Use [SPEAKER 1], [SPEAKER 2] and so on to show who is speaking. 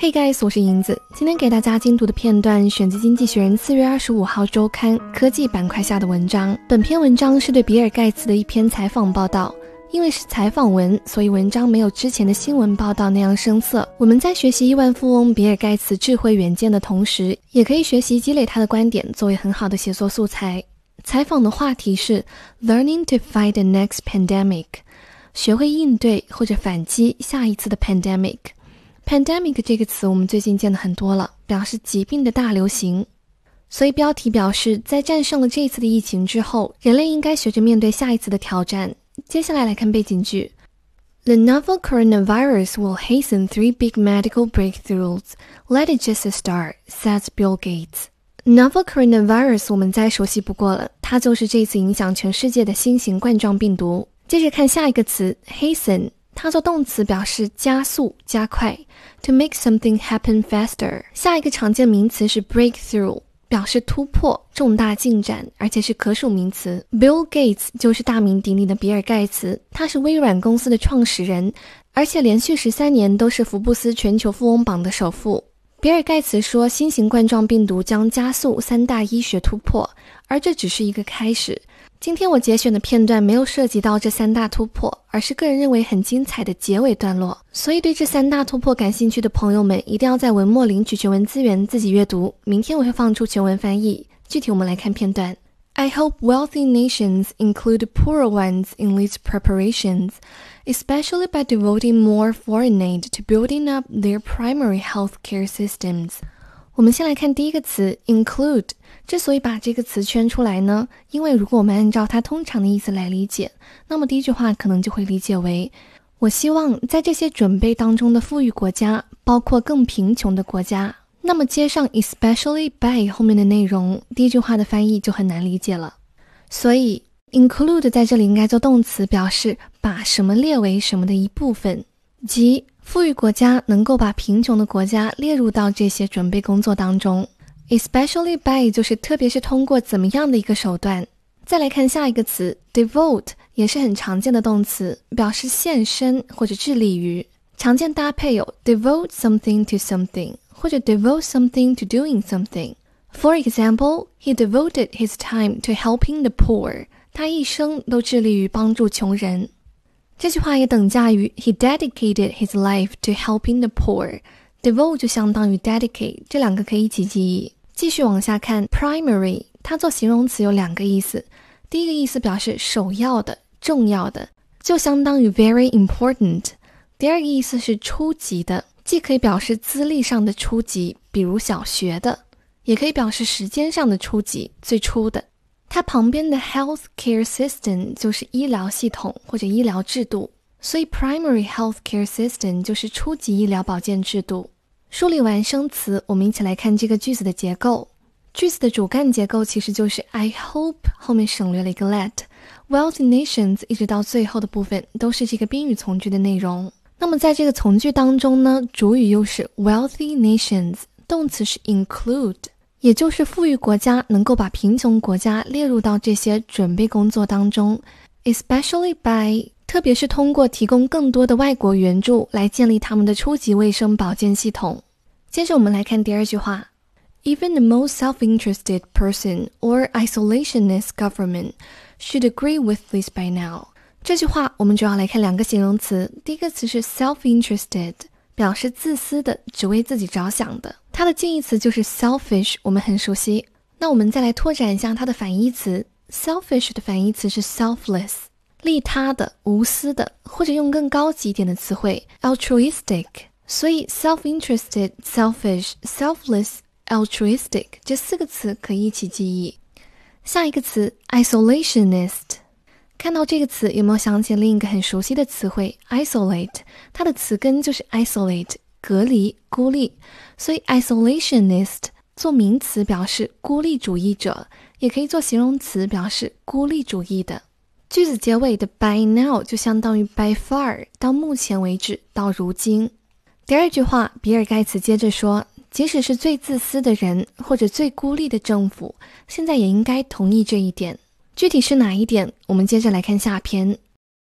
[SPEAKER 1] Hey guys，我是银子。今天给大家精读的片段选自《经济学人》四月二十五号周刊科技板块下的文章。本篇文章是对比尔盖茨的一篇采访报道。因为是采访文，所以文章没有之前的新闻报道那样生涩。我们在学习亿万富翁比尔盖茨智慧远见的同时，也可以学习积累他的观点，作为很好的写作素材。采访的话题是 “Learning to fight the next pandemic”，学会应对或者反击下一次的 pandemic。Pandemic 这个词我们最近见的很多了，表示疾病的大流行。所以标题表示，在战胜了这次的疫情之后，人类应该学着面对下一次的挑战。接下来来看背景句：The novel coronavirus will hasten three big medical breakthroughs. Let it just start, says Bill Gates. Novel coronavirus 我们再熟悉不过了，它就是这次影响全世界的新型冠状病毒。接着看下一个词 hasten。它做动词表示加速、加快，to make something happen faster。下一个常见名词是 breakthrough，表示突破、重大进展，而且是可数名词。Bill Gates 就是大名鼎鼎的比尔盖茨，他是微软公司的创始人，而且连续十三年都是福布斯全球富翁榜的首富。比尔盖茨说，新型冠状病毒将加速三大医学突破，而这只是一个开始。今天我节选的片段没有涉及到这三大突破，而是个人认为很精彩的结尾段落。所以对这三大突破感兴趣的朋友们，一定要在文末领取全文资源自己阅读。明天我会放出全文翻译。具体我们来看片段。I hope wealthy nations include poorer ones in these preparations, especially by devoting more foreign aid to building up their primary healthcare systems. 我们先来看第一个词 include。之所以把这个词圈出来呢，因为如果我们按照它通常的意思来理解，那么第一句话可能就会理解为：我希望在这些准备当中的富裕国家，包括更贫穷的国家。那么接上 especially by 后面的内容，第一句话的翻译就很难理解了。所以 include 在这里应该做动词，表示把什么列为什么的一部分，即。富裕国家能够把贫穷的国家列入到这些准备工作当中，especially by 就是特别是通过怎么样的一个手段。再来看下一个词，devote 也是很常见的动词，表示献身或者致力于。常见搭配有 devote something to something 或者 devote something to doing something。For example, he devoted his time to helping the poor。他一生都致力于帮助穷人。 这句话也等价于 He dedicated his life to helping the poor。devote 就相当于 dedicate，这两个可以一起记忆。继续往下看，primary 它做形容词有两个意思。第一个意思表示首要的、重要的，就相当于 very important。第二个意思是初级的，既可以表示资历上的初级，比如小学的，也可以表示时间上的初级，最初的。它旁边的 health care system 就是医疗系统或者医疗制度，所以 primary health care system 就是初级医疗保健制度。梳理完生词，我们一起来看这个句子的结构。句子的主干结构其实就是 I hope 后面省略了一个 let，wealthy nations 一直到最后的部分都是这个宾语从句的内容。那么在这个从句当中呢，主语又是 wealthy nations，动词是 include。也就是富裕国家能够把贫穷国家列入到这些准备工作当中，especially by，特别是通过提供更多的外国援助来建立他们的初级卫生保健系统。接着我们来看第二句话，Even the most self-interested person or isolationist government should agree with this by now。这句话我们主要来看两个形容词，第一个词是 self-interested。表示自私的，只为自己着想的。它的近义词就是 selfish，我们很熟悉。那我们再来拓展一下它的反义词，selfish 的反义词是 selfless，利他的、无私的，或者用更高级一点的词汇，altruistic。所以 self-interested、selfish、selfless、altruistic 这四个词可以一起记忆。下一个词 isolationist。看到这个词，有没有想起另一个很熟悉的词汇 isolate？它的词根就是 isolate，隔离、孤立。所以 isolationist 做名词表示孤立主义者，也可以做形容词表示孤立主义的。句子结尾的 by now 就相当于 by far，到目前为止，到如今。第二句话，比尔盖茨接着说，即使是最自私的人或者最孤立的政府，现在也应该同意这一点。具体是哪一点？我们接着来看下篇。